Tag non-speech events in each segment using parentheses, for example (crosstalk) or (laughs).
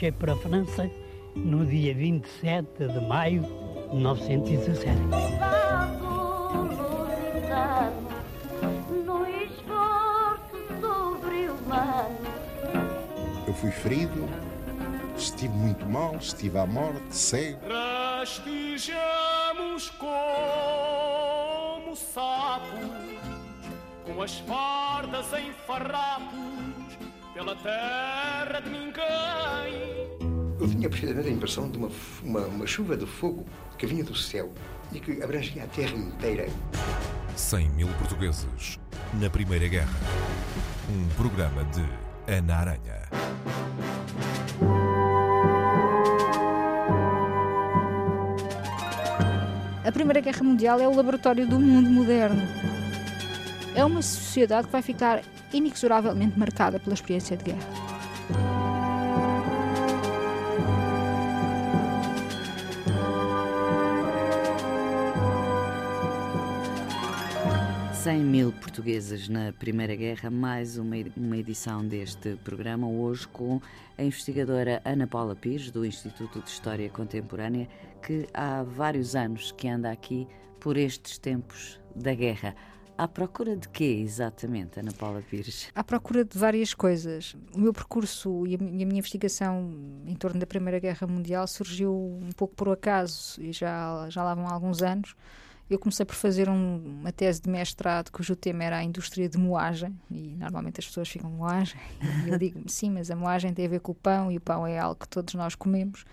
marchei para a França no dia 27 de maio de 1917. Eu fui ferido, estive muito mal, estive à morte, cego. Rastejamos como sapos, com as fardas em farrapos, pela terra de ninguém. Eu tinha precisamente a impressão de uma, uma, uma chuva de fogo que vinha do céu e que abrangia a terra inteira. 100 mil portugueses na Primeira Guerra. Um programa de Ana Aranha. A Primeira Guerra Mundial é o laboratório do mundo moderno. É uma sociedade que vai ficar inexoravelmente marcada pela experiência de guerra. 100 mil portugueses na Primeira Guerra, mais uma, uma edição deste programa, hoje com a investigadora Ana Paula Pires, do Instituto de História Contemporânea, que há vários anos que anda aqui por estes tempos da guerra. À procura de quê, exatamente, Ana Paula Pires? À procura de várias coisas. O meu percurso e a minha investigação em torno da Primeira Guerra Mundial surgiu um pouco por acaso e já, já lá vão alguns anos eu comecei por fazer um, uma tese de mestrado cujo tema era a indústria de moagem, e normalmente as pessoas ficam moagem, e eu digo sim, mas a moagem tem a ver com o pão, e o pão é algo que todos nós comemos.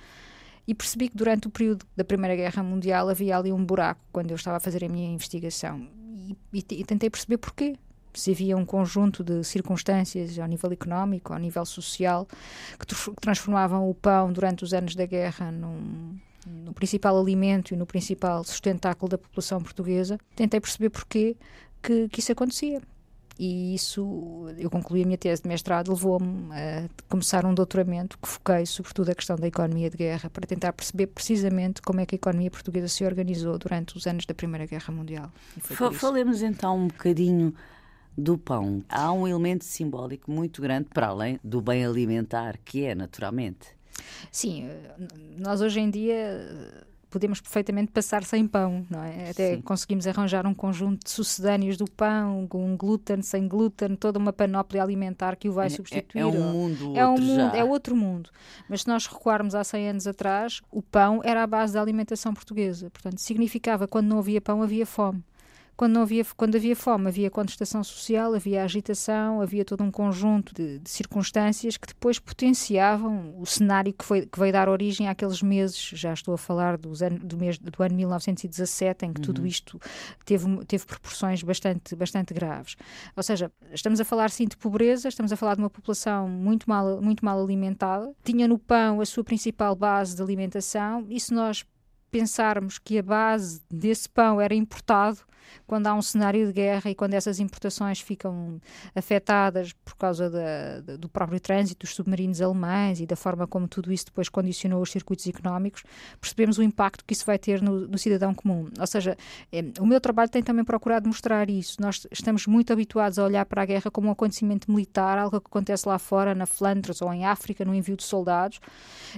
E percebi que durante o período da Primeira Guerra Mundial havia ali um buraco quando eu estava a fazer a minha investigação. E, e, e tentei perceber porquê se havia um conjunto de circunstâncias ao nível económico, ao nível social, que transformavam o pão durante os anos da guerra num, no principal alimento e no principal sustentáculo da população portuguesa, tentei perceber porquê que, que isso acontecia. E isso, eu concluí a minha tese de mestrado, levou-me a começar um doutoramento que foquei sobretudo a questão da economia de guerra, para tentar perceber precisamente como é que a economia portuguesa se organizou durante os anos da Primeira Guerra Mundial. Falemos então um bocadinho do pão. Há um elemento simbólico muito grande para além do bem alimentar, que é naturalmente Sim, eh, nós hoje em dia eh, podemos perfeitamente passar sem pão, não é? Até Sim. conseguimos arranjar um conjunto de sucedâneos do pão, com glúten, sem glúten, toda uma panóplia alimentar que o vai substituir. É, é um mundo é um mundo, é outro mundo. Mas se nós recuarmos há 100 anos atrás, o pão era a base da alimentação portuguesa. Portanto, significava quando não havia pão havia fome. Quando, não havia, quando havia fome, havia contestação social, havia agitação, havia todo um conjunto de, de circunstâncias que depois potenciavam o cenário que, foi, que veio dar origem àqueles meses, já estou a falar dos an do, mês, do ano 1917, em que uhum. tudo isto teve, teve proporções bastante, bastante graves. Ou seja, estamos a falar sim de pobreza, estamos a falar de uma população muito mal, muito mal alimentada, tinha no pão a sua principal base de alimentação, e se nós pensarmos que a base desse pão era importado, quando há um cenário de guerra e quando essas importações ficam afetadas por causa da, do próprio trânsito dos submarinos alemães e da forma como tudo isso depois condicionou os circuitos económicos, percebemos o impacto que isso vai ter no, no cidadão comum. Ou seja, é, o meu trabalho tem também procurado mostrar isso. Nós estamos muito habituados a olhar para a guerra como um acontecimento militar, algo que acontece lá fora, na Flandres ou em África, no envio de soldados,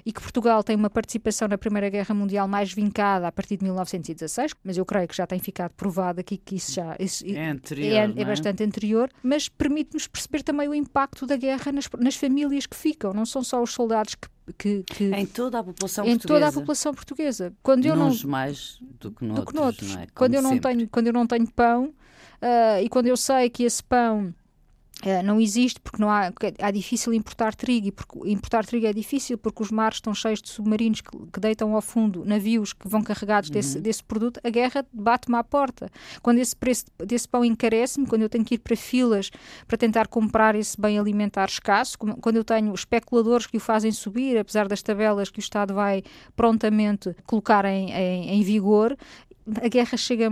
e que Portugal tem uma participação na Primeira Guerra Mundial mais vincada a partir de 1916, mas eu creio que já tem ficado provado aqui que isso já isso é, anterior, é, é, é, bastante anterior, mas permite-nos perceber também o impacto da guerra nas, nas famílias que ficam, não são só os soldados que que, que, em toda a população em portuguesa. toda a população portuguesa quando eu Nos não mais do que noutros, do que noutros. Não é? quando eu não sempre. tenho quando eu não tenho pão uh, e quando eu sei que esse pão Uh, não existe porque não há é difícil importar trigo e porque importar trigo é difícil porque os mares estão cheios de submarinos que, que deitam ao fundo navios que vão carregados uhum. desse, desse produto a guerra bate-me à porta quando esse preço desse pão encarece-me quando eu tenho que ir para filas para tentar comprar esse bem alimentar escasso quando eu tenho especuladores que o fazem subir apesar das tabelas que o Estado vai prontamente colocar em, em, em vigor a guerra chega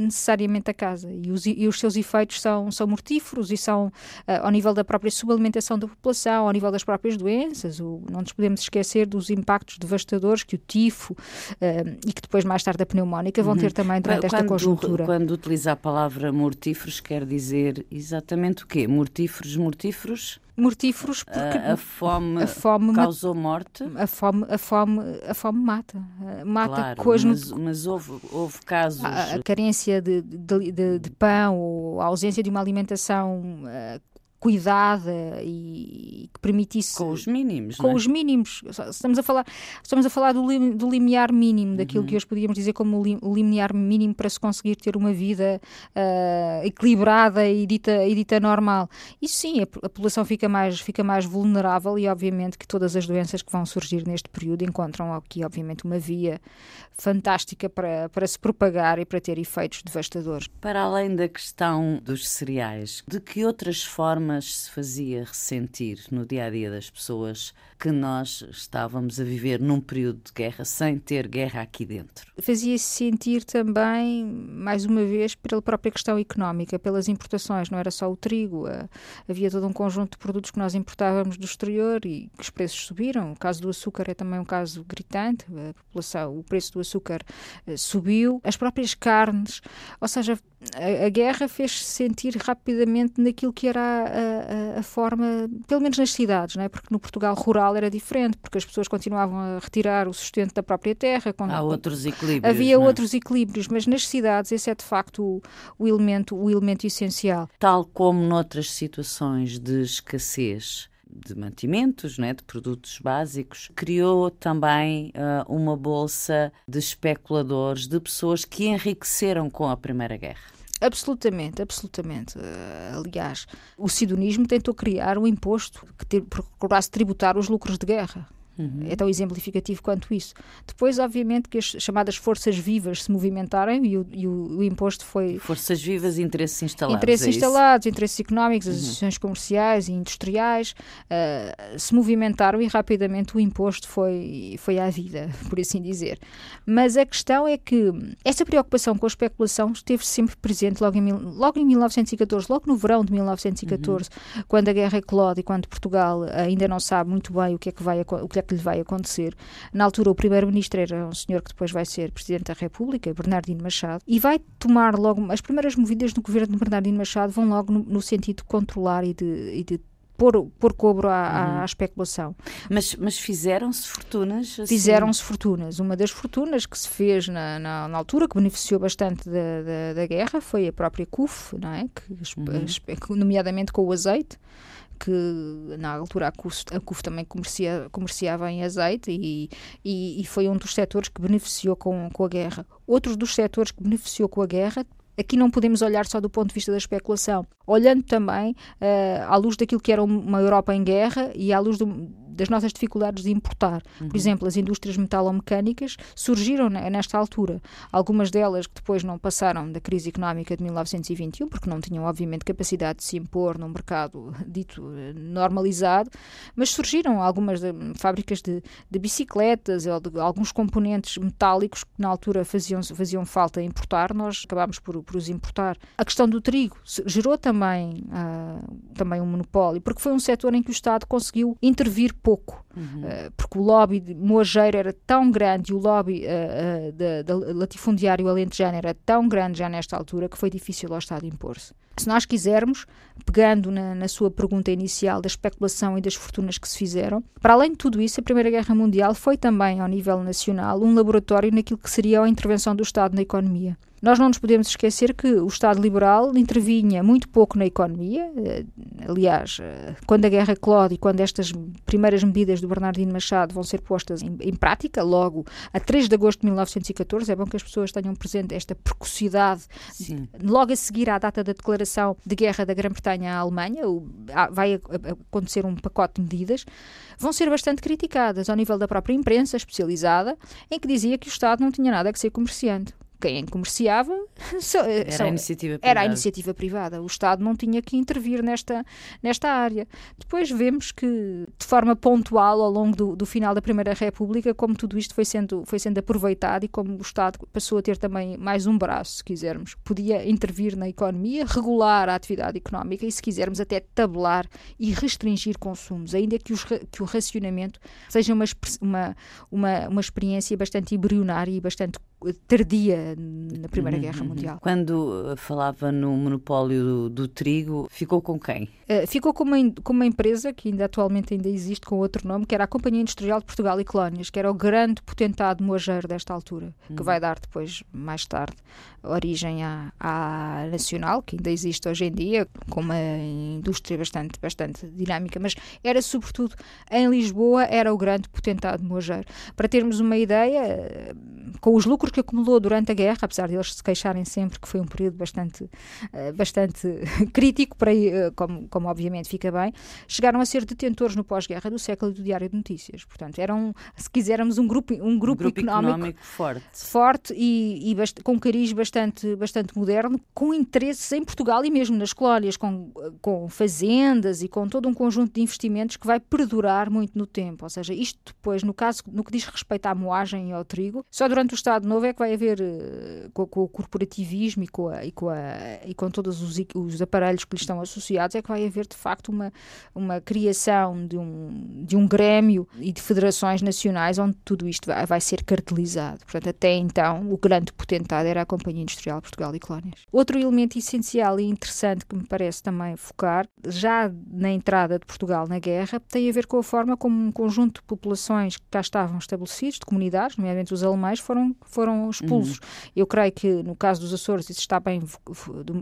necessariamente a casa. E os, e os seus efeitos são, são mortíferos e são uh, ao nível da própria subalimentação da população, ao nível das próprias doenças. O, não nos podemos esquecer dos impactos devastadores que o tifo uh, e que depois, mais tarde, a pneumónica vão uhum. ter também durante quando, esta conjuntura. Quando utiliza a palavra mortíferos, quer dizer exatamente o quê? Mortíferos, mortíferos? mortíferos porque a, a, fome, a fome causou morte. A fome, a fome, a fome mata. Mata claro, coisas. Mas, mas houve, houve casos. A, a carência de, de, de, de, pão ou a ausência de uma alimentação uh, cuidada e que permitisse com os mínimos com é? os mínimos estamos a falar estamos a falar do, lim, do limiar mínimo daquilo uhum. que hoje podíamos dizer como lim, o limiar mínimo para se conseguir ter uma vida uh, equilibrada e dita e dita normal isso sim a, a, população fica mais fica mais vulnerável e obviamente que todas as doenças que vão surgir neste período encontram aqui obviamente uma via fantástica para para se propagar e para ter efeitos devastadores para além da questão dos cereais de que outras formas formas se fazia ressentir no dia a dia das pessoas que nós estávamos a viver num período de guerra sem ter guerra aqui dentro? Fazia-se sentir também, mais uma vez, pela própria questão económica, pelas importações, não era só o trigo, havia todo um conjunto de produtos que nós importávamos do exterior e que os preços subiram. O caso do açúcar é também um caso gritante, a população, o preço do açúcar eh, subiu, as próprias carnes, ou seja, a, a guerra fez-se sentir rapidamente naquilo que era a, a, a, forma, pelo menos nas cidades, não é? porque no Portugal rural era diferente, porque as pessoas continuavam a retirar o sustento da própria terra. Quando, Há outros equilíbrios. Havia não? É? outros equilíbrios, mas nas cidades esse é de facto o, o, elemento, o elemento essencial. Tal como noutras situações de escassez de mantimentos, né, de produtos básicos, criou também uh, uma bolsa de especuladores, de pessoas que enriqueceram com a Primeira Guerra. Absolutamente, absolutamente. Uh, aliás, o sidonismo tentou criar um imposto que procurasse tributar os lucros de guerra. Uhum. É tão exemplificativo quanto isso. Depois, obviamente, que as chamadas forças vivas se movimentaram e o, e o, o imposto foi. Forças vivas e interesses instalados. Interesses é instalados, interesses económicos, uhum. associações comerciais e industriais uh, se movimentaram e rapidamente o imposto foi, foi à vida, (laughs) por assim dizer. Mas a questão é que essa preocupação com a especulação esteve sempre presente logo em, logo em 1914, logo no verão de 1914, uhum. quando a guerra eclode e quando Portugal ainda não sabe muito bem o que é que vai o que é que lhe vai acontecer. Na altura, o primeiro-ministro era um senhor que depois vai ser presidente da República, Bernardino Machado, e vai tomar logo. As primeiras movidas no governo de Bernardino Machado vão logo no, no sentido de controlar e de, e de pôr, pôr cobro à, uhum. à, especulação. Mas, mas fizeram-se fortunas? Assim? Fizeram-se fortunas. Uma das fortunas que se fez na, na, na altura, que beneficiou bastante da, da, da, guerra, foi a própria CUF, não é? que, uhum. nomeadamente com o azeite que na altura a CUF, a CUF também comercia, comerciava em azeite e, e, e, foi um dos setores que beneficiou com, com a guerra. Outro dos setores que beneficiou com a guerra aqui não podemos olhar só do ponto de vista da especulação, olhando também uh, à luz daquilo que era uma Europa em guerra e à luz do, das nossas dificuldades de importar. Uhum. Por exemplo, as indústrias metalomecânicas surgiram nesta altura. Algumas delas que depois não passaram da crise económica de 1921, porque não tinham, obviamente, capacidade de se impor num mercado dito eh, normalizado, mas surgiram algumas de, fábricas de, de bicicletas ou de alguns componentes metálicos que na altura faziam, faziam falta importar, nós acabámos por, por os importar. A questão do trigo gerou também, uh, também um monopólio, porque foi um setor em que o Estado conseguiu intervir pouco uhum. uh, porque o lobby de Moageiro era tão grande e o lobby uh, uh, da, latifundiário alentejano era tão grande já nesta altura que foi difícil ao Estado impor-se. Se nós quisermos, pegando na, na, sua pergunta inicial da especulação e das fortunas que se fizeram, para além de tudo isso, a Primeira Guerra Mundial foi também, ao nível nacional, um laboratório naquilo que seria a intervenção do Estado na economia. Nós não nos podemos esquecer que o Estado liberal intervinha muito pouco na economia. Eh, aliás, eh, quando a guerra eclode e quando estas primeiras medidas do Bernardino Machado vão ser postas em, em, prática, logo a 3 de agosto de 1914, é bom que as pessoas tenham presente esta precocidade. Sim. Logo a seguir à data da declaração de guerra da Grã-Bretanha à Alemanha, vai acontecer um pacote de medidas, vão ser bastante criticadas ao nível da própria imprensa especializada, em que dizia que o Estado não tinha nada que ser comerciante quem comerciava (laughs) era, a iniciativa privada. era a iniciativa privada. O Estado não tinha que intervir nesta, nesta área. Depois vemos que, de forma pontual, ao longo do, do final da Primeira República, como tudo isto foi sendo, foi sendo aproveitado e como o Estado passou a ter também mais um braço, se quisermos. Podia intervir na economia, regular a atividade económica e, se quisermos, até tabelar e restringir consumos, ainda que, os, que o racionamento seja uma, uma, uma, uma experiência bastante embrionária e bastante tardia na Primeira uhum, Guerra Mundial. Quando uh, falava no monopólio do, do trigo, ficou com quem? Uh, ficou com uma, com uma empresa que ainda atualmente ainda existe com outro nome, que era a Companhia Industrial de Portugal e Colónias, que era o grande potentado moageiro desta altura, uhum. que vai dar depois, mais tarde, origem à, à Nacional, que ainda existe hoje em dia, com uma indústria bastante, bastante dinâmica, mas era sobretudo em Lisboa, era o grande potentado moageiro. Para termos uma ideia, com os lucros que acumulou durante a guerra, apesar de eles se queixarem sempre que foi um período bastante, uh, bastante (laughs) crítico, para, uh, como, como obviamente fica bem, chegaram a ser detentores no pós-guerra do século do Diário de Notícias. Portanto, eram, se quisermos, um grupo, um grupo, um grupo económico, económico, forte, forte e, e com cariz bastante, bastante moderno, com interesses em Portugal e mesmo nas colónias, com, com fazendas e com todo um conjunto de investimentos que vai perdurar muito no tempo. Ou seja, isto depois, no caso, no que diz respeito à moagem e ao trigo, só durante o Estado Novo é que vai haver, eh, com, com o corporativismo e com, a, e com, a, e com todos os, os, aparelhos que lhe estão associados, é que vai haver de facto uma, uma criação de um, de um grêmio e de federações nacionais onde tudo isto vai, vai ser cartelizado. Portanto, até então, o grande potentado era a Companhia Industrial Portugal e Colónias. Outro elemento essencial e interessante que me parece também focar, já na entrada de Portugal na guerra, tem a ver com a forma como um conjunto de populações que cá estavam estabelecidos, de comunidades, nomeadamente os alemães, foram, foram expulsos. Uhum. Eu creio que no caso dos Açores isso está bem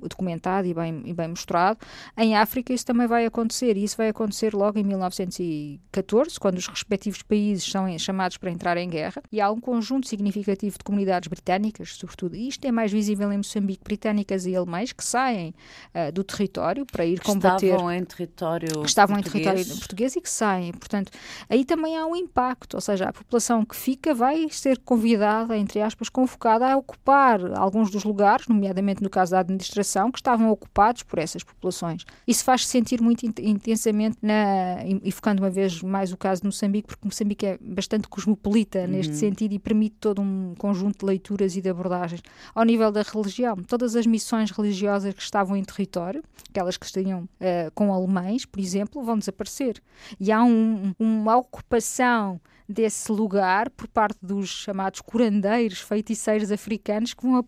documentado e bem, e bem mostrado. Em África isso também vai acontecer e isso vai acontecer logo em 1914, quando os respectivos países são chamados para entrar em guerra e há um conjunto significativo de comunidades britânicas, sobretudo, e isto é mais visível em Moçambique, britânicas e alemães que saem uh, do território para ir combater. Estavam em território estavam português. em território português e que saem. Portanto, aí também há um impacto, ou seja, a população que fica vai ser convidada, entre aspas, convocada a ocupar alguns dos lugares, nomeadamente no caso da administração, que estavam ocupados por essas populações. Isso faz -se sentir muito intensamente, na, e focando uma vez mais o caso de Moçambique, porque Moçambique é bastante cosmopolita uhum. neste sentido e permite todo um conjunto de leituras e de abordagens. Ao nível da religião, todas as missões religiosas que estavam em território, aquelas que estariam uh, com alemães, por exemplo, vão desaparecer. E há um, uma ocupação desse lugar por parte dos chamados curandeiros, feiticeiros africanos que vão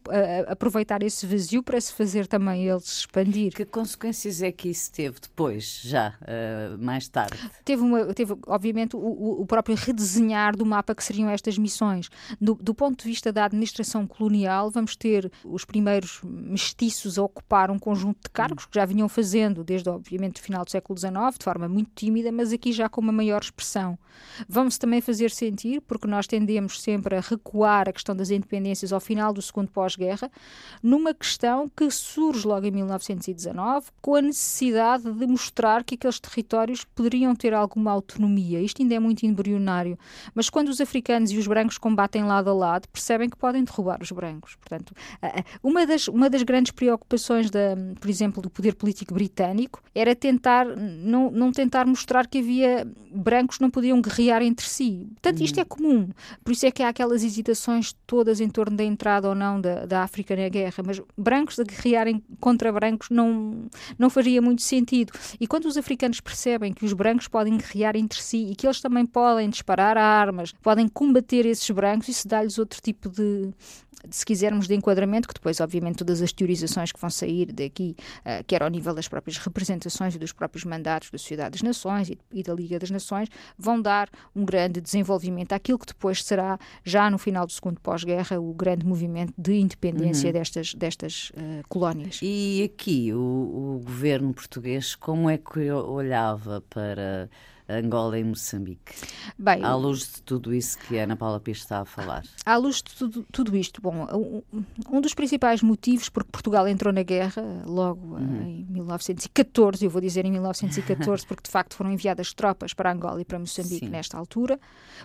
aproveitar esse vazio para se fazer também eles expandir. Que consequências é que isso teve depois, já, uh, mais tarde? Teve, uma, teve obviamente, o, o, próprio redesenhar do mapa que seriam estas missões. Do, do ponto de vista da administração colonial, vamos ter os primeiros mestiços a ocupar um conjunto de cargos que já vinham fazendo desde, obviamente, o final do século XIX, de forma muito tímida, mas aqui já com uma maior expressão. Vão-se também fazer sentir, porque nós tendemos sempre a recuar a questão das independências ao final do segundo pós-guerra, numa questão que surge logo em 1919, com a necessidade de mostrar que aqueles territórios poderiam ter alguma autonomia. Isto ainda é muito embrionário, mas quando os africanos e os brancos combatem lado a lado, percebem que podem derrubar os brancos. Portanto, uma das, uma das grandes preocupações, da, por exemplo, do poder político britânico era tentar não, não tentar mostrar que havia brancos não podiam guerrear entre si. Portanto, isto é comum. Por isso é que há aquelas hesitações todas em torno da entrada ou não da, da África na guerra. Mas brancos a guerrearem contra brancos não, não faria muito sentido. E quando os africanos percebem que os brancos podem guerrear entre si e que eles também podem disparar armas, podem combater esses brancos, isso dá-lhes outro tipo de, se quisermos, de enquadramento, que depois, obviamente, todas as teorizações que vão sair daqui, uh, quer ao nível das próprias representações e dos próprios mandatos da Sociedade das Nações e, e, da Liga das Nações, vão dar um grande desenvolvimento àquilo que depois será, já no final do segundo pós-guerra, o grande movimento de independência uhum. destas, destas uh, colónias. E aqui, o, o governo português, como é que olhava para Angola e Moçambique. Bem, à luz de tudo isso que a Ana Paula Pires está a falar. À luz de tudo, tudo isto, bom, um, dos principais motivos porque Portugal entrou na guerra logo uhum. em 1914, eu vou dizer em 1914 porque de facto foram enviadas tropas para Angola e para Moçambique Sim. nesta altura,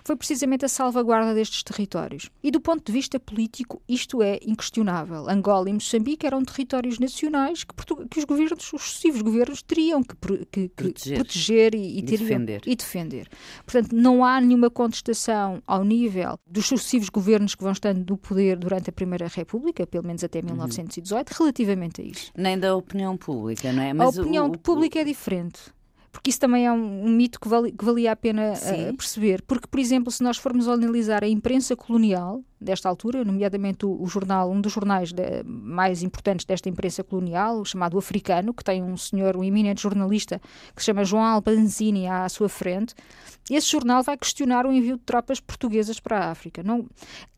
foi precisamente a salvaguarda destes territórios. E do ponto de vista político, isto é inquestionável. Angola e Moçambique eram territórios nacionais que, que os governos, os sucessivos governos teriam que, que, que proteger. proteger, e, e, teriam, defender. E defender. Portanto, não há nenhuma contestação ao nível dos sucessivos governos que vão estando no poder durante a Primeira República, pelo menos até 1918, uhum. relativamente a isso. Nem da opinião pública, não é? Mas a opinião o, pública o... é diferente porque isso também é um, um mito que, vale, que, valia a pena uh, perceber. Porque, por exemplo, se nós formos analisar a imprensa colonial desta altura, nomeadamente o, o jornal, um dos jornais de, mais importantes desta imprensa colonial, chamado Africano, que tem um senhor, um eminente jornalista que se chama João Albanzini à sua frente, esse jornal vai questionar o envio de tropas portuguesas para a África. Não,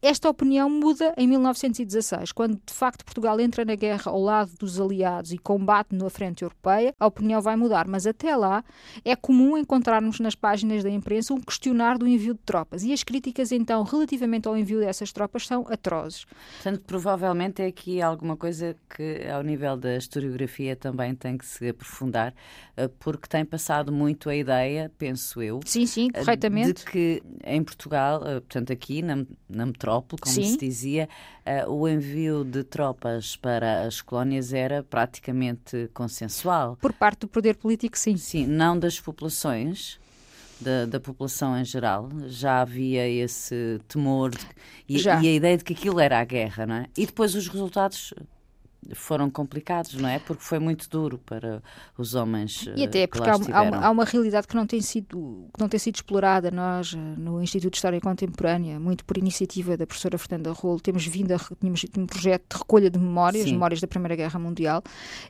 esta opinião muda em 1916, quando de facto Portugal entra na guerra ao lado dos aliados e combate na frente europeia, a opinião vai mudar, mas até lá é comum encontrarmos nas páginas da imprensa um questionar do envio de tropas. E as críticas então relativamente ao envio dessas tropas são atrozes. Portanto, provavelmente é aqui alguma coisa que ao nível da historiografia também tem que se aprofundar, eh, porque tem passado muito a ideia, penso eu, sim, sim Sim, corretamente. De que em Portugal, eh, portanto aqui na, na metrópole, como Sim. se dizia, o envio de tropas para as colónias era praticamente consensual. Por parte do poder político, sim. Sim, não das populações. Da, da, população em geral, já havia esse temor de, e, e, a ideia de que aquilo era a guerra, não é? E depois os resultados foram complicados, não é? Porque foi muito duro para os homens. E até eh, porque há, há, uma, há, uma, realidade que não tem sido que não tem sido explorada. Nós eh, no Instituto de História Contemporânea, muito por iniciativa da professora Fernanda Rolo, temos vindo a tínhamos um projeto de recolha de memórias, Sim. memórias da Primeira Guerra Mundial,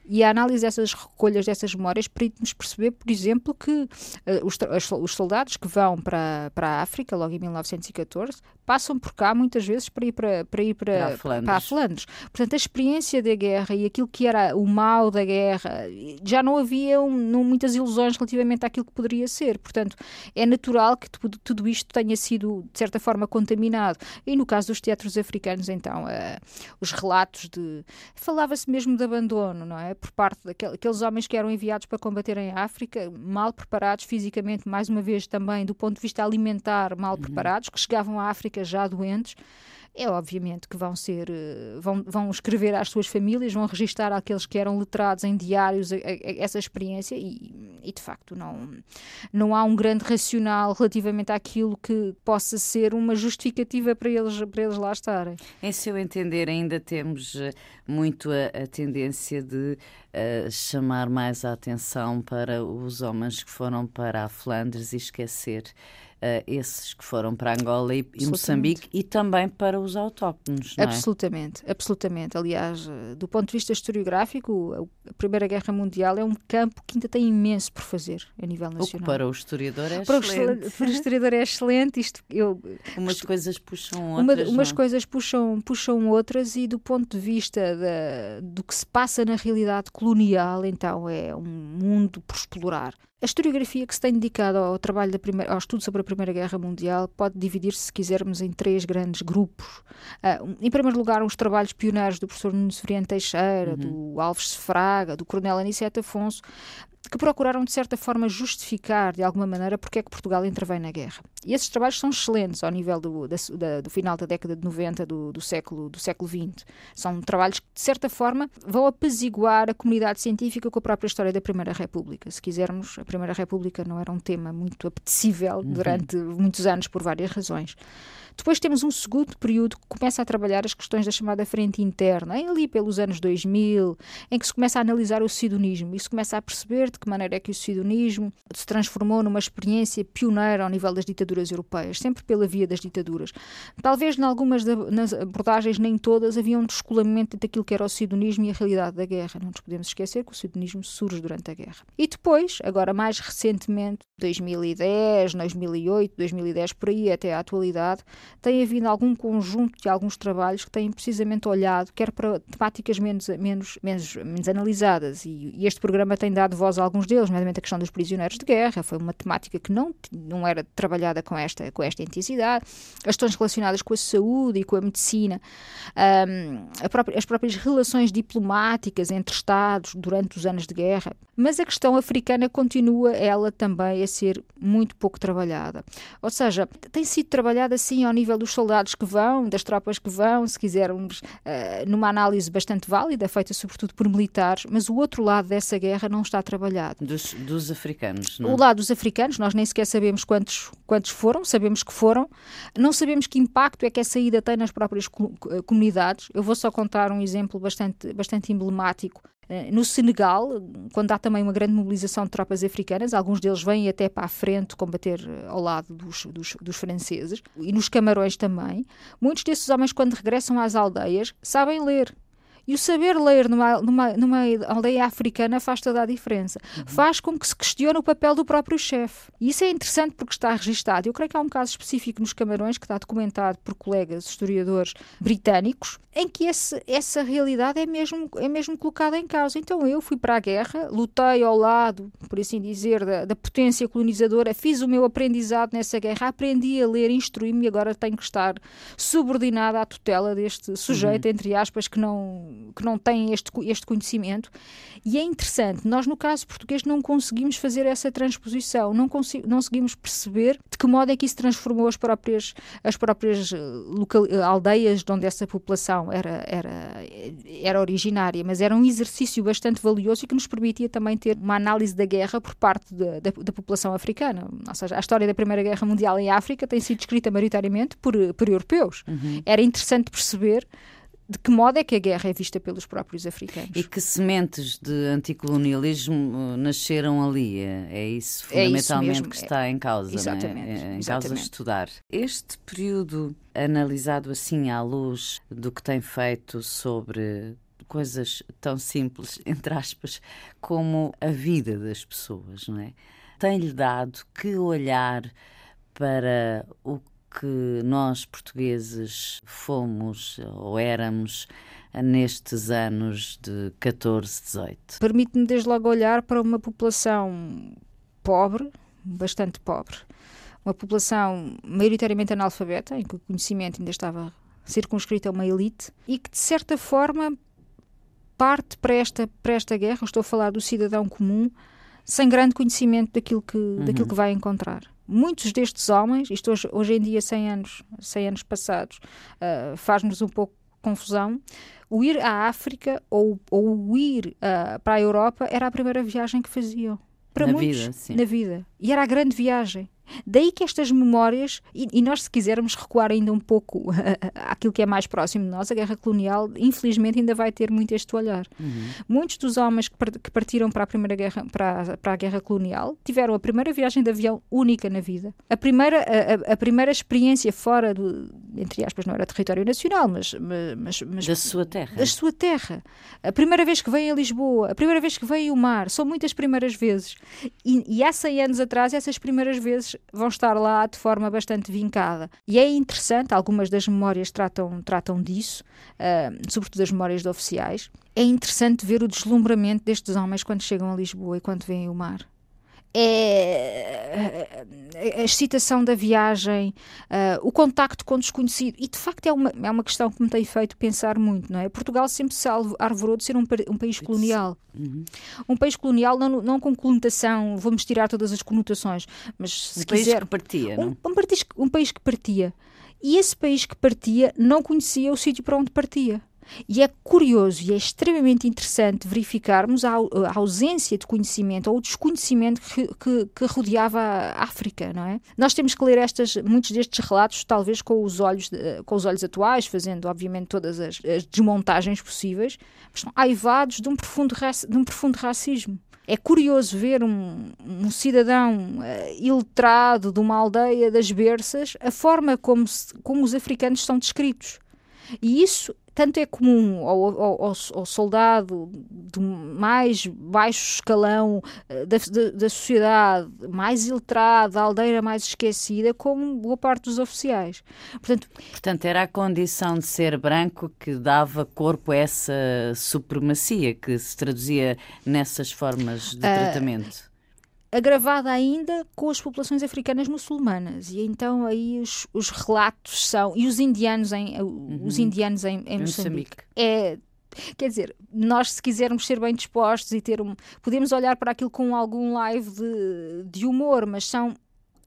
e a análise dessas recolhas dessas memórias permite-nos perceber, por exemplo, que uh, os, os, soldados que vão para, para a África logo em 1914 passam por cá muitas vezes para ir para, para ir para, para, a Flandres. para a Flandres. Portanto, a experiência da guerra e aquilo que era o mal da guerra, já não havia um, muitas ilusões relativamente àquilo que poderia ser. Portanto, é natural que tudo, tudo isto tenha sido, de certa forma, contaminado. E no caso dos teatros africanos, então, uh, os relatos de. Falava-se mesmo de abandono, não é? Por parte daqueles homens que eram enviados para combater em África, mal preparados fisicamente, mais uma vez também do ponto de vista alimentar, mal uhum. preparados, que chegavam à África já doentes, é obviamente que vão ser, eh, vão, vão escrever às suas famílias, vão registar aqueles que eram letrados em diários a, a essa experiência e, e, de facto não, não há um grande racional relativamente àquilo que possa ser uma justificativa para eles, para eles lá estarem. Em seu entender, ainda temos eh, muito a, a tendência de chamar mais a atenção para os homens que foram para a Flandres e esquecer uh, esses que foram para Angola e, e Moçambique e também para os autóctonos. Não é? absolutamente, absolutamente. Aliás, eh, do ponto de vista historiográfico, a Primeira Guerra Mundial é um campo que ainda tem imenso por fazer a nível nacional. O para o historiador é para excelente. O, para o historiador é excelente. Isto, eu, (laughs) umas coisas puxam outras. Uma, umas coisas puxam, puxam outras e do ponto de vista da, do que se passa na realidade colonial, então é um mundo por explorar. A historiografia que se tem dedicado ao trabalho da primeira, ao estudo sobre a Primeira Guerra Mundial pode dividir-se, se quisermos, em três grandes grupos. Uh, em primeiro lugar, os trabalhos pioneiros do professor Nuno Severiano Teixeira, uhum. do Alves Fraga, do Coronel Aniceto Afonso, que procuraram, de certa forma, justificar, de alguma maneira, porque é que Portugal intervém na guerra. E esses trabalhos são excelentes ao nível do, da, do final da década de 90 do, do, século, do século XX. São trabalhos que, de certa forma, vão apaziguar a comunidade científica com a própria história da Primeira República. Se quisermos, a Primeira República não era um tema muito apetecível uhum. durante muitos anos, por várias razões. Depois temos um segundo período que começa a trabalhar as questões da chamada frente interna, ali pelos anos 2000, em que se começa a analisar o sidonismo e se começa a perceber de que maneira é que o sidonismo se transformou numa experiência pioneira ao nível das ditaduras europeias, sempre pela via das ditaduras. Talvez em algumas nas abordagens, nem todas, havia um descolamento daquilo que era o sidonismo e a realidade da guerra. Não nos podemos esquecer que o sidonismo surge durante a guerra. E depois, agora mais recentemente, 2010, 2008, 2010, por aí até à atualidade, tem havido algum conjunto de alguns trabalhos que têm precisamente olhado, quer para temáticas menos, menos, menos, menos analisadas, e, e este programa tem dado voz a alguns deles, nomeadamente a questão dos prisioneiros de guerra, foi uma temática que não, não era trabalhada com esta, com esta intensidade, as questões relacionadas com a saúde e com a medicina, um, própria, as próprias relações diplomáticas entre Estados durante os anos de guerra, mas a questão africana continua ela também a ser muito pouco trabalhada. Ou seja, tem sido trabalhada assim ao nível dos soldados que vão, das tropas que vão, se quisermos, uh, numa análise bastante válida, feita sobretudo por militares, mas o outro lado dessa guerra não está trabalhado. Dos, dos africanos, não? É? O lado dos africanos, nós nem sequer sabemos quantos, quantos foram, sabemos que foram, não sabemos que impacto é que essa ida tem nas próprias comunidades. Eu vou só contar um exemplo bastante, bastante emblemático eh, no Senegal, quando há também uma grande mobilização de tropas africanas, alguns deles vêm até para a frente combater eh, ao lado dos, dos, dos, franceses, e nos Camarões também, muitos desses homens, quando regressam às aldeias, sabem ler. E o saber ler numa, numa, numa aldeia africana faz toda a diferença. Uhum. Faz com que se questione o papel do próprio chefe. E isso é interessante porque está registado. Eu creio que há um caso específico nos Camarões que está documentado por colegas historiadores britânicos em que esse, essa realidade é mesmo, é mesmo colocada em causa. Então eu fui para a guerra, lutei ao lado, por assim dizer, da, da potência colonizadora, fiz o meu aprendizado nessa guerra, aprendi a ler, instruí-me e agora tenho que estar subordinada à tutela deste sujeito, uhum. entre aspas, que não, que não tem este, este conhecimento. E é interessante, nós no caso português não conseguimos fazer essa transposição, não, não conseguimos perceber de que modo é que isso transformou as próprias, as próprias eh, local, eh, aldeias de onde essa população era, era, era originária, mas era um exercício bastante valioso e que nos permitia também ter uma análise da guerra por parte da, da, da população africana. Ou seja, a história da Primeira Guerra Mundial em África tem sido escrita maioritariamente por, por europeus. Uhum. Era interessante perceber de que modo é que a guerra é vista pelos próprios africanos. E que sementes de anticolonialismo uh, nasceram ali? É, é isso fundamentalmente é isso que está em causa, exatamente, é? é, em exatamente. causa estudar. Este período analisado assim à luz do que tem feito sobre coisas tão simples, (laughs) entre aspas, como a vida das pessoas, não é? Tem-lhe dado que olhar para o que nós portugueses fomos ou éramos nestes anos de 14, 18? Permite-me desde logo olhar para uma população pobre, bastante pobre, uma população maioritariamente analfabeta, em que o conhecimento ainda estava circunscrito a uma elite, e que de certa forma parte para esta, para esta guerra, estou a falar do cidadão comum, sem grande conhecimento daquilo que, uhum. daquilo que vai encontrar muitos destes homens, isto hoje, hoje em dia, 100 anos, 100 anos passados, uh, faz-nos um pouco confusão. O ir à África ou, ou o ir uh, para a Europa era a primeira viagem que faziam. Para na muitos, vida, na vida. E era a grande viagem. Daí que estas memórias, e, e, nós se quisermos recuar ainda um pouco (laughs) àquilo que é mais próximo de nós, a guerra colonial, infelizmente ainda vai ter muito este olhar. Uhum. Muitos dos homens que partiram para a primeira guerra, para para a guerra colonial, tiveram a primeira viagem de avião única na vida. A primeira, a, a primeira experiência fora do, entre aspas, não era território nacional, mas, mas, mas da sua terra. Da sua terra. A primeira vez que veio a Lisboa, a primeira vez que veio o mar, são muitas primeiras vezes. E, e há 100 anos atrás, essas primeiras vezes vão estar lá de forma bastante vincada. E é interessante, algumas das memórias tratam, tratam disso, uh, sobretudo as memórias de oficiais. É interessante ver o deslumbramento destes homens quando chegam a Lisboa e quando veem o mar é a excitação da viagem, uh, o contacto com o desconhecido. E de facto é uma, é uma questão que me tem feito pensar muito, não é? Portugal sempre se arvorou de ser um, um país colonial. Uhum. Um país colonial não, não com conotação, vamos tirar todas as conotações, mas se um quiser. País que partia, um, um, país, um país que partia. E esse país que partia não conhecia o sítio para onde partia. E é curioso e é extremamente interessante verificarmos a, a ausência de conhecimento ou o desconhecimento que, que, que, rodeava a África, não é? Nós temos que ler estas, muitos destes relatos, talvez com os olhos, com os olhos atuais, fazendo, obviamente, todas as, as desmontagens possíveis, mas estão aivados de um profundo, de um profundo racismo. É curioso ver um, um cidadão uh, iletrado de uma aldeia das Berças, a forma como, se, como os africanos são descritos. E isso tanto é comum ao, ao, ao soldado do mais baixo escalão da, da, da sociedade, mais iletrado, da aldeia mais esquecida, como boa parte dos oficiais. Portanto, Portanto, era a condição de ser branco que dava corpo a essa supremacia que se traduzia nessas formas de uh, tratamento agravada ainda com as populações africanas muçulmanas e então aí os, os relatos são e os indianos em uhum. os indianos em, em Moçambique. Moçambique é Quer dizer, nós se quisermos ser bem dispostos e ter um. Podemos olhar para aquilo com algum live de, de humor, mas são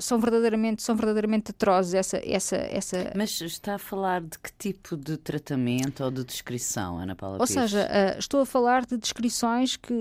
são verdadeiramente, são verdadeiramente atrozes essa, essa, essa... Mas está a falar de que tipo de tratamento ou de descrição, Ana Paula Ou Pires? seja, uh, estou a falar de descrições que,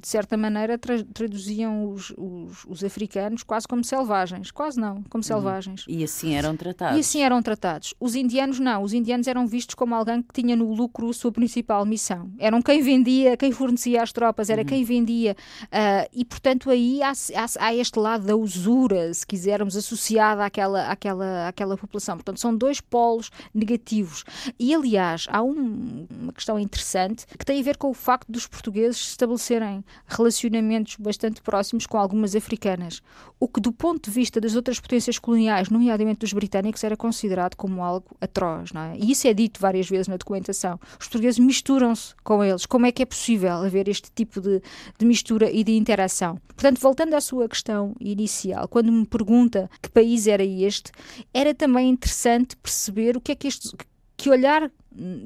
de certa maneira, tra traduziam os, os, os, africanos quase como selvagens. Quase não, como uhum. selvagens. Uhum. E assim eram tratados? E assim eram tratados. Os indianos não. Os indianos eram vistos como alguém que tinha no lucro a sua principal missão. Eram quem vendia, quem fornecia às tropas, era uhum. quem vendia. Uh, e, portanto, aí há, há, há este lado da usura, se quisermos, associada àquela, àquela, àquela população. Portanto, são dois polos negativos. E, aliás, há um, uma questão interessante que tem a ver com o facto dos portugueses estabelecerem relacionamentos bastante próximos com algumas africanas, o que, do ponto de vista das outras potências coloniais, nomeadamente dos britânicos, era considerado como algo atroz. Não é? E isso é dito várias vezes na documentação. Os portugueses misturam-se com eles. Como é que é possível haver este tipo de, de mistura e de interação? Portanto, voltando à sua questão inicial, quando me pergunta que país era este, era também interessante perceber o que é que este. Que olhar,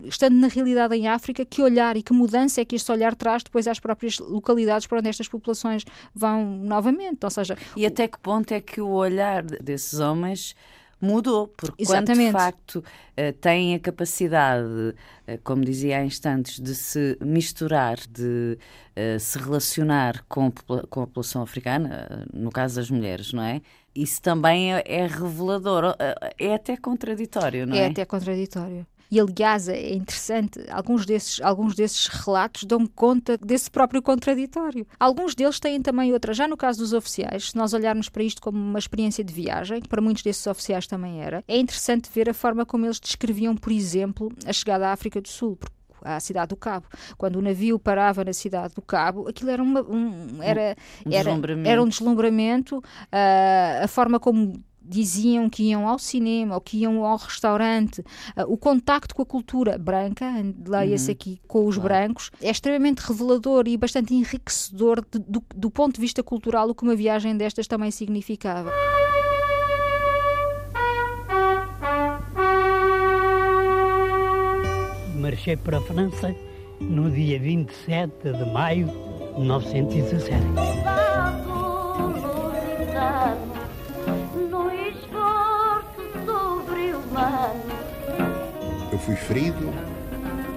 estando na realidade em África, que olhar e que mudança é que este olhar traz depois às próprias localidades para onde estas populações vão novamente? Ou seja, e até que ponto é que o olhar desses homens mudou, porque Exatamente. quando de facto eh, têm a capacidade, eh, como dizia há instantes, de se misturar, de eh, se relacionar com, com a população africana, no caso das mulheres, não é? Isso também é, é revelador, é até contraditório, não é? É até contraditório. E aliás, é interessante, alguns desses, alguns desses relatos dão conta desse próprio contraditório. Alguns deles têm também outra, já no caso dos oficiais, se nós olharmos para isto como uma experiência de viagem, que para muitos desses oficiais também era, é interessante ver a forma como eles descreviam, por exemplo, a chegada à África do Sul, à cidade do Cabo. Quando o navio parava na cidade do Cabo, aquilo era, uma, um, era, um, era, era um deslumbramento, uh, a forma como diziam que iam ao cinema ou que iam ao restaurante, uh, o contacto com a cultura branca, leia-se uhum. aqui com os claro. brancos, é extremamente revelador e bastante enriquecedor de, do, do ponto de vista cultural o que uma viagem destas também significava. Marchei para a França no dia 27 de maio de 1917. Eu fui ferido,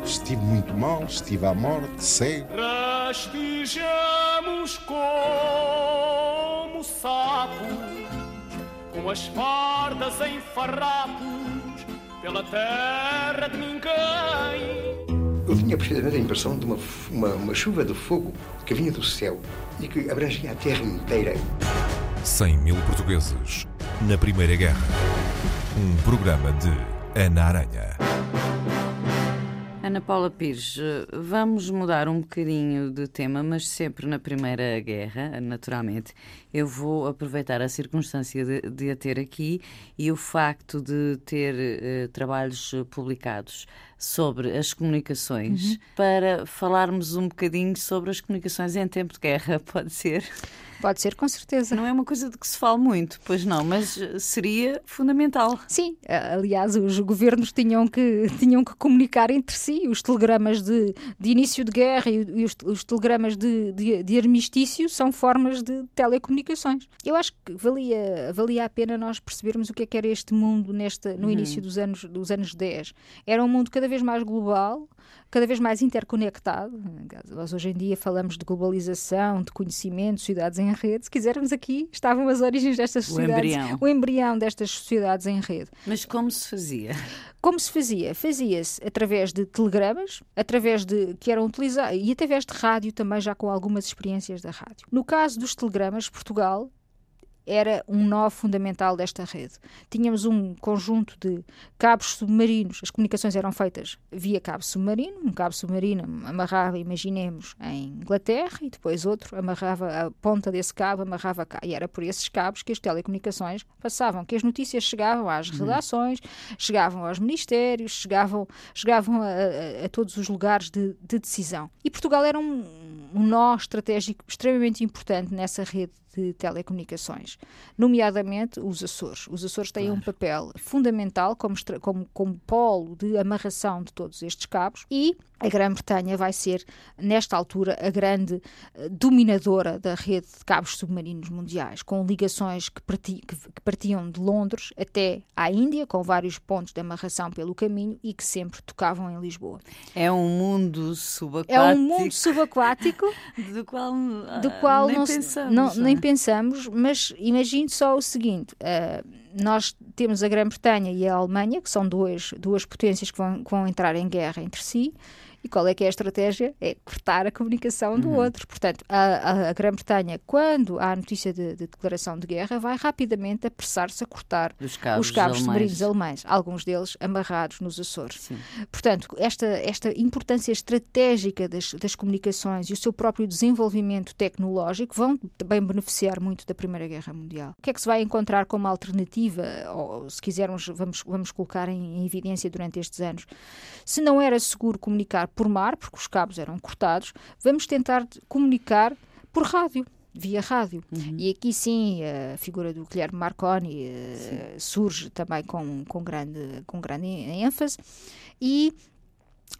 estive muito mal, estive à morte, cego. Rastejamos como sapos, com as fardas em farrapos, pela terra de ninguém. Eu tinha precisamente a impressão de uma, uma, uma chuva de fogo que vinha do céu e que abrangia a terra inteira. 100 mil portugueses na Primeira Guerra. Um programa de Ana Aranha. Ana Paula Pires, vamos mudar um bocadinho de tema, mas sempre na Primeira Guerra, naturalmente. Eu vou aproveitar a circunstância de, de a ter aqui e o facto de ter uh, trabalhos publicados sobre as comunicações uhum. para falarmos um bocadinho sobre as comunicações em tempo de guerra, (laughs) pode ser? Pode ser, com certeza. Não é uma coisa de que se fala muito, pois não, mas seria fundamental. Sim, aliás, os governos tinham que, tinham que comunicar entre si os telegramas de, de início de guerra e os, os telegramas de, de, de, armistício são formas de telecomunicações. Eu acho que valia, valia a pena nós percebermos o que é que era este mundo neste, no uhum. início dos anos, dos anos 10. Era um mundo cada vez mais global, cada vez mais interconectado. Nós hoje em dia falamos de globalização, de conhecimento, sociedades em rede. Se quisermos aqui, estavam as origens destas sociedades. O embrião. O embrião destas sociedades em rede. Mas como se fazia? Como se fazia? Fazia-se através de telegramas, através de que eram utilizados e através de rádio também já com algumas experiências da rádio. No caso dos telegramas, Portugal era um nó fundamental desta rede. Tínhamos um conjunto de cabos submarinos, as comunicações eram feitas via cabo submarino, um cabo submarino amarrava, imaginemos, em Inglaterra e depois outro amarrava a ponta desse cabo, amarrava cá. E era por esses cabos que as telecomunicações passavam, que as notícias chegavam às uhum. redações, chegavam aos ministérios, chegavam, chegavam a, a, a todos os lugares de, de, decisão. E Portugal era um, um nó estratégico extremamente importante nessa rede de telecomunicações, nomeadamente os Açores. Os Açores têm claro. um papel fundamental como, como, como polo de amarração de todos estes cabos e a Grã-Bretanha vai ser, nesta altura, a grande uh, dominadora da rede de cabos submarinos mundiais, com ligações que, parti que, que, partiam de Londres até à Índia, com vários pontos de amarração pelo caminho e que sempre tocavam em Lisboa. É um mundo subaquático. É um mundo subaquático (laughs) do qual, do qual nem não, pensamos. Não, nem pensamos, mas imagine só o seguinte: uh, nós temos a Grã-Bretanha e a Alemanha, que são duas, duas potências que vão, que vão entrar em guerra entre si. E qual é que é a estratégia? É cortar a comunicação do uhum. outro. Portanto, a, a, a Grã-Bretanha, quando há notícia de, de, declaração de guerra, vai rapidamente apressar-se a cortar os cabos, os cabos submarinos alemães, alguns deles amarrados nos Açores. Sim. Portanto, esta, esta importância estratégica das, das comunicações e o seu próprio desenvolvimento tecnológico vão também beneficiar muito da Primeira Guerra Mundial. O que é que se vai encontrar como alternativa, ou se quisermos, vamos, vamos colocar em, em evidência durante estes anos? Se não era seguro comunicar por mar, porque os cabos eram cortados, vamos tentar comunicar por rádio via rádio. Uhum. E aqui sim a figura do Guilherme Marconi uh, surge também com, com, grande, com grande ênfase. E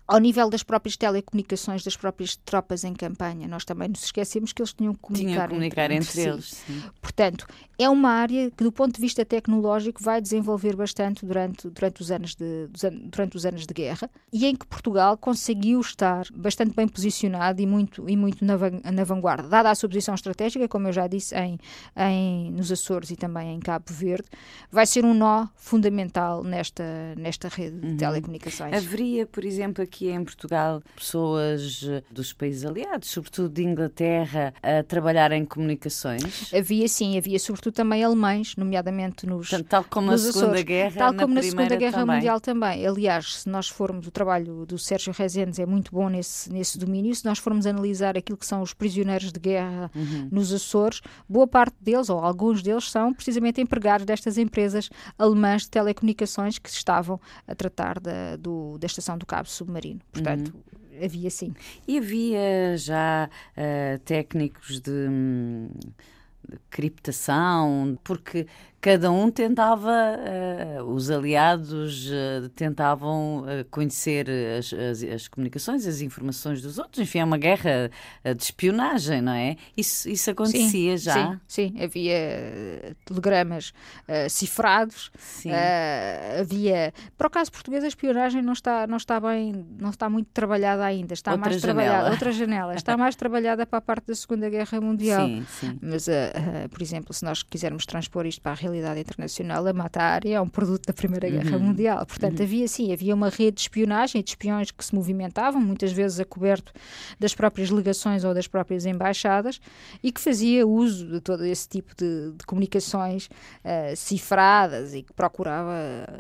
ao nível das próprias telecomunicações, das próprias tropas em campanha, nós também nos esquecemos que eles tinham que comunicar, tinham que comunicar entre, entre, entre eles. Si. Portanto, é uma área que, do ponto de vista tecnológico, vai desenvolver bastante durante, durante, os, anos de, durante os anos de guerra e em que Portugal conseguiu estar bastante bem posicionado e muito, e muito na, na vanguarda. Dada a sua posição estratégica, como eu já disse, em, em, nos Açores e também em Cabo Verde, vai ser um nó fundamental nesta, nesta rede uhum. de telecomunicações. Haveria, por exemplo, aqui aqui em Portugal pessoas eh, dos países aliados, sobretudo de Inglaterra, a trabalhar em comunicações? Havia sim, havia sobretudo também alemães, nomeadamente nos. Portanto, tal como nos na Segunda Guerra, tal como na, na Segunda Guerra também. Mundial também. Aliás, se nós formos, o trabalho do Sérgio Rezendes é muito bom nesse, nesse domínio. Se nós formos analisar aquilo que são os prisioneiros de guerra uhum. nos Açores, boa parte deles, ou alguns deles, são precisamente empregados destas empresas alemãs de telecomunicações que estavam a tratar da, do, da estação do cabo submarino submarino. Portanto, uhum. havia sim. E havia já uh, técnicos de. Hum, de criptação, porque cada um tentava, uh, os aliados uh, tentavam uh, conhecer as, as, as, comunicações, as informações dos outros. Enfim, é uma guerra de espionagem, não é? Isso, isso acontecia sim, já? Sim, sim, havia telegramas cifrados, havia. Para o caso português, a espionagem não está, não está bem, não está muito trabalhada ainda. Está outra mais janela. trabalhada, outra janela. Está mais trabalhada para a parte da Segunda Guerra Mundial. Sim, sim. Mas, por exemplo, se nós quisermos transpor isto para a realidade internacional, a mata-área é um produto da Primeira uhum. Guerra Mundial. Portanto, uhum. havia sim, havia uma rede de espionagem, de espiões que se movimentavam, muitas vezes a coberto das próprias legações ou das próprias embaixadas, e que fazia uso de todo esse tipo de, de comunicações uh, cifradas e que procurava,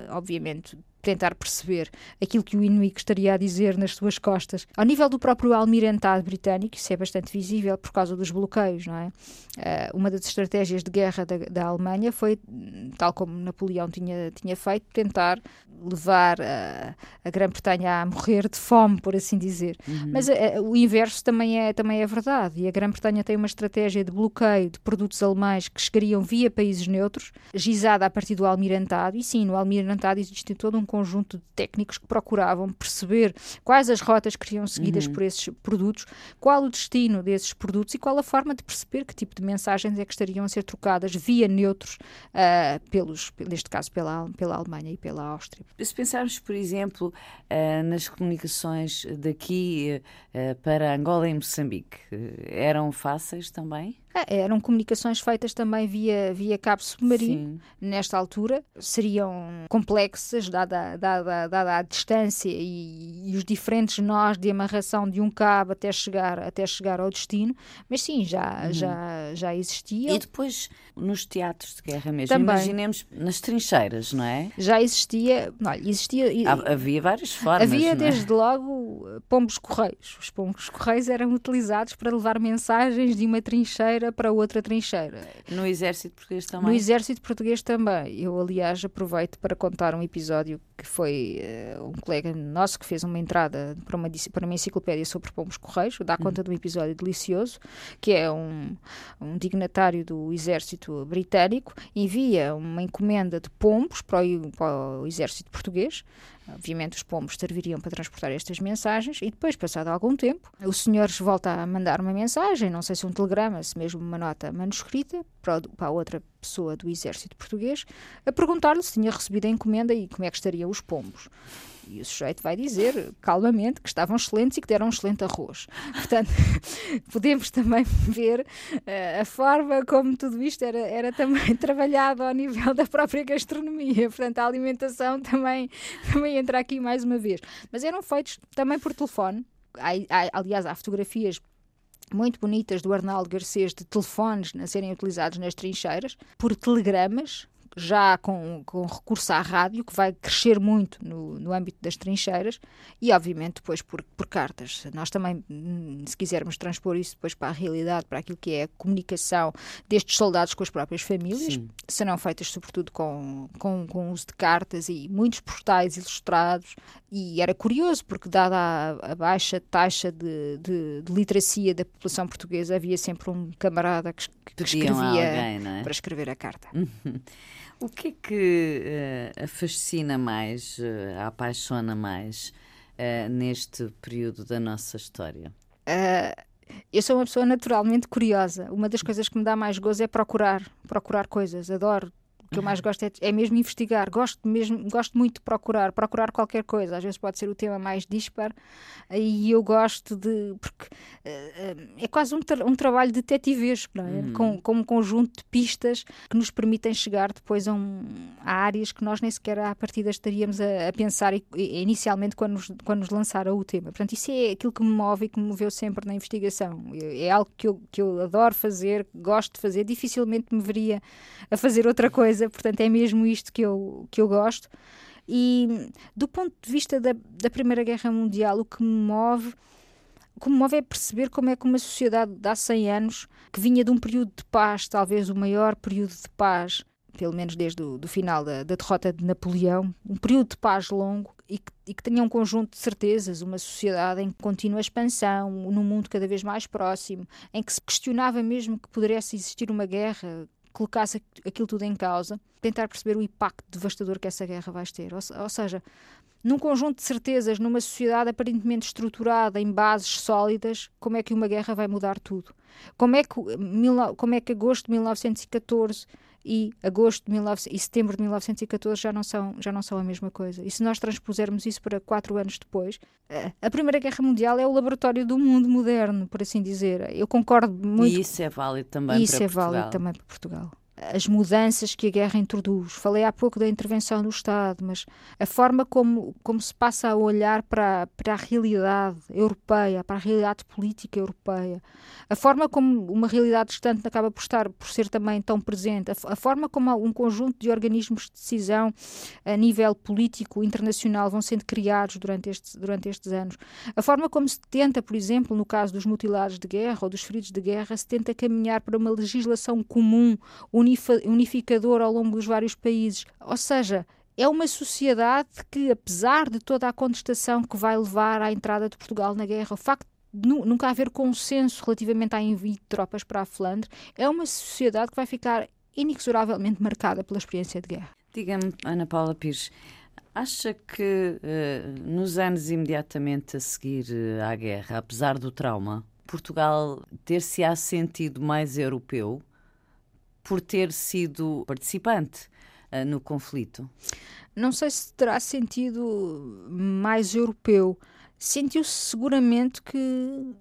obviamente, tentar perceber aquilo que o inimigo estaria a dizer nas suas costas. Ao nível do próprio almirantado britânico, isso é bastante visível por causa dos bloqueios, não é? Uh, uma das estratégias de guerra da, da, Alemanha foi, tal como Napoleão tinha, tinha feito, tentar levar a, a Grã-Bretanha a morrer de fome, por assim dizer. Uhum. Mas uh, o inverso também é, também é verdade, e a Grã-Bretanha tem uma estratégia de bloqueio de produtos alemães que chegariam via países neutros, gizada a partir do almirantado, e sim, no almirantado existe todo um conjunto de técnicos que procuravam perceber quais as rotas que seriam seguidas uhum. por esses produtos, qual o destino desses produtos e qual a forma de perceber que tipo de mensagens é que estariam a ser trocadas via neutros, uh, pelos, neste caso pela, pela Alemanha e pela Áustria. Se pensarmos, por exemplo, uh, nas comunicações daqui uh, para Angola e Moçambique, eram fáceis também? Ah, eram comunicações feitas também via, via cabo submarino. Sim. Nesta altura seriam complexas, dada, dada, dada a distância e, e, os diferentes nós de amarração de um cabo até chegar, até chegar ao destino. Mas sim, já, uhum. já, já existia. E depois nos teatros de guerra mesmo, também. imaginemos nas trincheiras, não é? Já existia, olha, existia. Havia várias formas. Havia é? desde logo pombos correios. Os pombos correios eram utilizados para levar mensagens de uma trincheira trincheira para outra trincheira. No exército português também? No exército português também. Eu, aliás, aproveito para contar um episódio que foi uh, um colega nosso que fez uma entrada para uma, para uma enciclopédia sobre pombos correios, dá uhum. conta de um episódio delicioso, que é um, um dignatário do exército britânico, envia uma encomenda de pombos para o, para o exército português, Obviamente os pombos serviriam para transportar estas mensagens e depois, passado algum tempo, o senhor volta a mandar uma mensagem, não sei se um telegrama, se mesmo uma nota manuscrita, para, a outra pessoa do exército português, a perguntar-lhe se tinha recebido a encomenda e como é que estariam os pombos. E o sujeito vai dizer, calmamente, que estavam excelentes e que deram um excelente arroz. (laughs) Portanto, (laughs) podemos também ver uh, a forma como tudo isto era, era também (laughs) trabalhado ao nível da própria gastronomia. Portanto, a alimentação também, também entra aqui mais uma vez. Mas eram feitos também por telefone. Há, há, aliás, há fotografias muito bonitas do Arnaldo Garcês de telefones a serem utilizados nas trincheiras, por telegramas, já com, com recurso à rádio, que vai crescer muito no, no âmbito das trincheiras, e obviamente depois por, por cartas. Nós também, hum, se quisermos transpor isso depois para a realidade, para aquilo que é a comunicação destes soldados com as próprias famílias, Sim. serão feitas sobretudo com, com, com uso de cartas e muitos postais ilustrados, e era curioso, porque dada a, a baixa taxa de, de, de, literacia da população portuguesa, havia sempre um camarada que, que escrevia alguém, é? para escrever a carta. (laughs) O que é que uh, a fascina mais, uh, apaixona mais uh, neste período da nossa história? eu sou uma pessoa naturalmente curiosa. Uma das coisas que me dá mais gozo é procurar, procurar coisas. Adoro que eu mais gosto é, é, mesmo investigar. Gosto mesmo, gosto muito de procurar, procurar qualquer coisa. Às vezes pode ser o tema mais dispar e eu gosto de porque uh, é quase um, tra um trabalho de detetivesco, é? Uhum. Com, com um conjunto de pistas que nos permitem chegar depois a, um, a áreas que nós nem sequer à partida estaríamos a, a pensar e, inicialmente quando nos, quando nos lançaram o tema. Portanto, isso é aquilo que me move e que me moveu sempre na investigação. É algo que eu, que eu adoro fazer, gosto de fazer, dificilmente me veria a fazer outra coisa portanto é mesmo isto que eu, que eu gosto. E do ponto de vista da, da Primeira Guerra Mundial, o que me move que me move é perceber como é que uma sociedade de há 100 anos, que vinha de um período de paz, talvez o maior período de paz, pelo menos desde o do final da, da derrota de Napoleão, um período de paz longo e que, e que tinha um conjunto de certezas, uma sociedade em contínua expansão, num mundo cada vez mais próximo, em que se questionava mesmo que pudesse existir uma guerra colocasse aquilo tudo em causa, tentar perceber o impacto devastador que essa guerra vai ter. Ou, ou seja, num conjunto de certezas, numa sociedade aparentemente estruturada em bases sólidas, como é que uma guerra vai mudar tudo? Como é que, como é que agosto de 1914 e agosto de 19, e setembro de 1914 já não são já não são a mesma coisa. E se nós transpusermos isso para quatro anos depois, a Primeira Guerra Mundial é o laboratório do mundo moderno, por assim dizer. Eu concordo muito. E isso é válido também isso para Portugal. Isso é válido também para Portugal as mudanças que a guerra introduz. Falei há pouco da intervenção do Estado, mas a forma como, como se passa a olhar para, para a realidade europeia, para a realidade política europeia, a forma como uma realidade distante acaba por estar por ser também tão presente, a, a forma como um conjunto de organismos de decisão a nível político internacional vão sendo criados durante estes, durante estes anos, a forma como se tenta, por exemplo, no caso dos mutilados de guerra ou dos feridos de guerra, se tenta caminhar para uma legislação comum, unificador ao longo dos vários países. Ou seja, é uma sociedade que, apesar de toda a contestação que vai levar à entrada de Portugal na guerra, o facto de nunca haver consenso relativamente à envio de tropas para a Flandre, é uma sociedade que vai ficar inexoravelmente marcada pela experiência de guerra. Diga-me, Ana Paula Pires, acha que uh, nos anos imediatamente a seguir uh, à guerra, apesar do trauma, Portugal ter-se-á sentido mais europeu por ter sido participante uh, no conflito? Não sei se terá sentido mais europeu. Sentiu-se seguramente que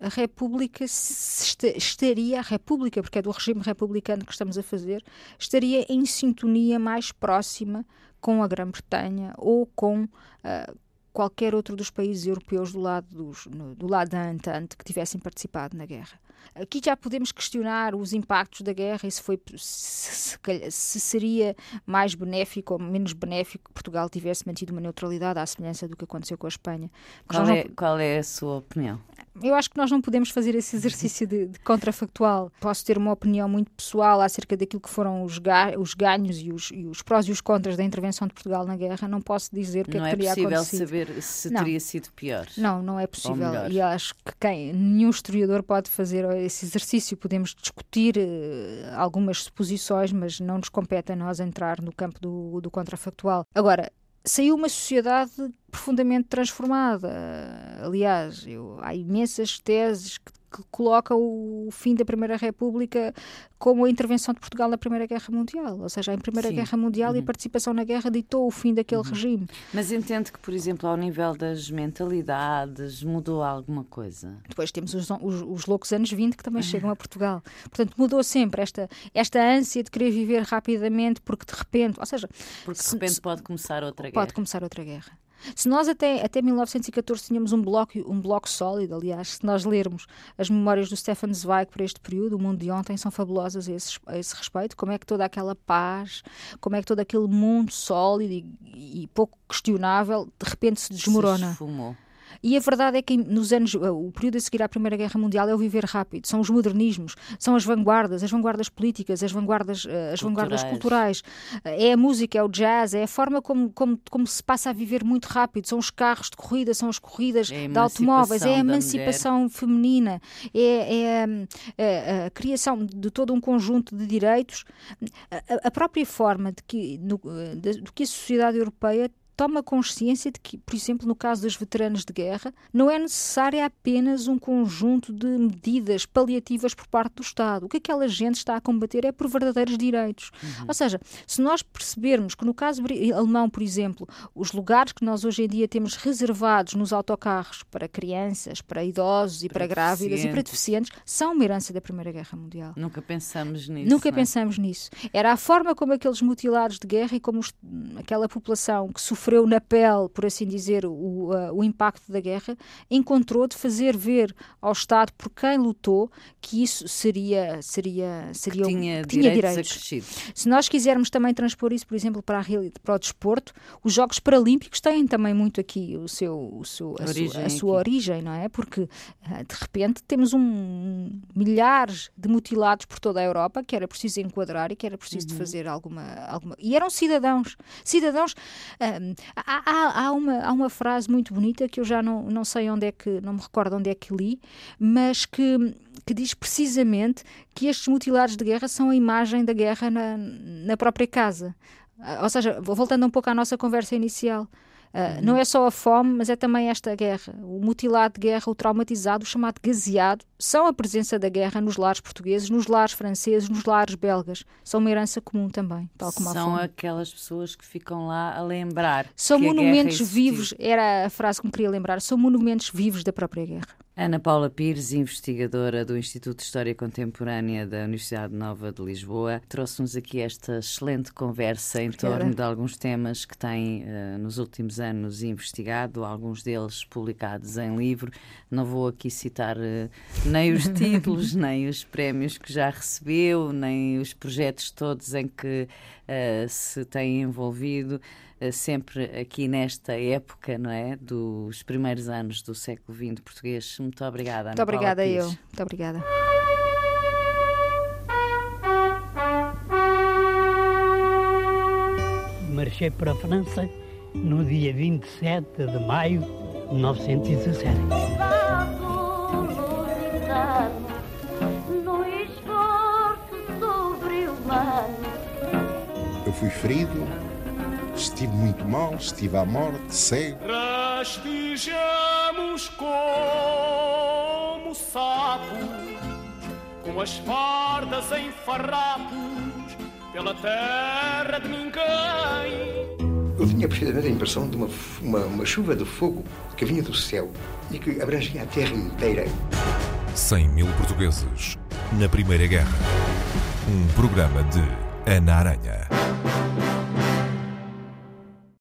a República estaria, a República, porque é do regime republicano que estamos a fazer, estaria em sintonia mais próxima com a Grã-Bretanha ou com uh, qualquer outro dos países europeus do lado, dos, no, do lado da Entente que tivessem participado na guerra. Aqui já podemos questionar os impactos da guerra e se, foi, se, se, se, seria mais benéfico ou menos benéfico que Portugal tivesse mantido uma neutralidade à semelhança do que aconteceu com a Espanha. Qual, é, não... qual é a sua opinião? Eu acho que nós não podemos fazer esse exercício de, de contrafactual. Posso ter uma opinião muito pessoal acerca daquilo que foram os, ga os ganhos e os, e os, prós e os contras da intervenção de Portugal na guerra. Não posso dizer o que não é que teria acontecido. Não é possível saber se não. teria sido pior. Não, não é possível. E acho que quem, nenhum historiador pode fazer esse exercício. Podemos discutir uh, algumas suposições, mas não nos compete a nós entrar no campo do, do contrafactual. Agora, saiu uma sociedade profundamente transformada. Aliás, eu, há imensas teses que que coloca o fim da Primeira República como a intervenção de Portugal na Primeira Guerra Mundial. Ou seja, a Primeira Sim. Guerra Mundial uhum. e a participação na guerra ditou o fim daquele uhum. regime. Mas entende que, por exemplo, ao nível das mentalidades, mudou alguma coisa? Depois temos os, os, os loucos anos 20 que também (laughs) chegam a Portugal. Portanto, mudou sempre esta, esta ânsia de querer viver rapidamente porque de repente, ou seja... Porque de repente se, pode começar outra guerra. Pode começar outra guerra. Se nós até, até 1914 tínhamos um bloco, um bloco sólido, aliás, se nós lermos as memórias do Stefan Zweig para este período, o mundo de ontem, são fabulosas a esse, a esse respeito. Como é que toda aquela paz, como é que todo aquele mundo sólido e, e pouco questionável de repente se desmorona. Se esfumou. E a verdade é que nos anos, o período a seguir à Primeira Guerra Mundial é o viver rápido, são os modernismos, são as vanguardas, as vanguardas políticas, as vanguardas, eh, as culturais. vanguardas culturais. É a música, é o jazz, é a forma como, como, como se passa a viver muito rápido, são os carros de corrida, são as corridas é de automóveis, é a emancipação feminina, é, é a, a, a, criação de todo um conjunto de direitos. A, a própria forma de que, de, de que a sociedade europeia toma consciência de que, por exemplo, no caso dos veteranos de guerra, não é necessário apenas um conjunto de medidas paliativas por parte do Estado. O que aquela gente está a combater é por verdadeiros direitos. Uhum. Ou seja, se nós percebermos que no caso alemão, por exemplo, os lugares que nós hoje em dia temos reservados nos autocarros para crianças, para idosos e para, para grávidas e para deficientes são uma herança da Primeira Guerra Mundial. Nunca pensamos nisso. Nunca é? pensamos nisso. Era a forma como aqueles mutilados de guerra e como os, aquela população que sofreu sofreu na pele, por assim dizer, o, uh, o impacto da guerra, encontrou de fazer ver ao Estado por quem lutou que isso seria seria seria que tinha, um, tinha direitos. direitos. Se nós quisermos também transpor isso, por exemplo, para a para o desporto, os Jogos Paralímpicos têm também muito aqui o seu, o seu a, origem sua, a sua origem, não é? Porque uh, de repente temos um milhares de mutilados por toda a Europa que era preciso enquadrar e que era preciso uhum. de fazer alguma alguma e eram cidadãos, cidadãos Há, há, há, uma, há uma frase muito bonita que eu já não, não sei onde é que, não me recordo onde é que li, mas que, que diz precisamente que estes mutilados de guerra são a imagem da guerra na, na própria casa. Ou seja, voltando um pouco à nossa conversa inicial, Uh, Não é só a fome, mas é também esta guerra. O mutilado de guerra, o traumatizado, o chamado gaseado, são a presença da guerra nos lares portugueses, nos lares franceses, nos lares belgas. São uma herança comum também, tal como São aquelas pessoas que ficam lá a lembrar. São monumentos vivos, era a frase que me queria lembrar, são monumentos vivos da própria guerra. Ana Paula Pires, investigadora do Instituto de História Contemporânea da Universidade Nova de Lisboa, trouxe-nos aqui esta excelente conversa em torno de alguns temas que tem uh, nos últimos anos investigado, alguns deles publicados em livro. Não vou aqui citar uh, nem os (laughs) títulos, nem os prémios que já recebeu, nem os projetos todos em que uh, se tem envolvido. Eh, sempre aqui nesta época, não é? Dos primeiros anos do século XX português. Muito obrigada, Ana Muito obrigada eu. Muito obrigada. Marchei para a França no dia 27 de maio de 1917. Eu fui ferido Estive muito mal, estive à morte, cego. Rastejamos como sapos, com as fardas em farrapos, pela terra de ninguém. Eu tinha precisamente a impressão de uma, uma, uma chuva de fogo que vinha do céu e que abrangia a terra inteira. 100 mil portugueses na Primeira Guerra. Um programa de Ana Aranha.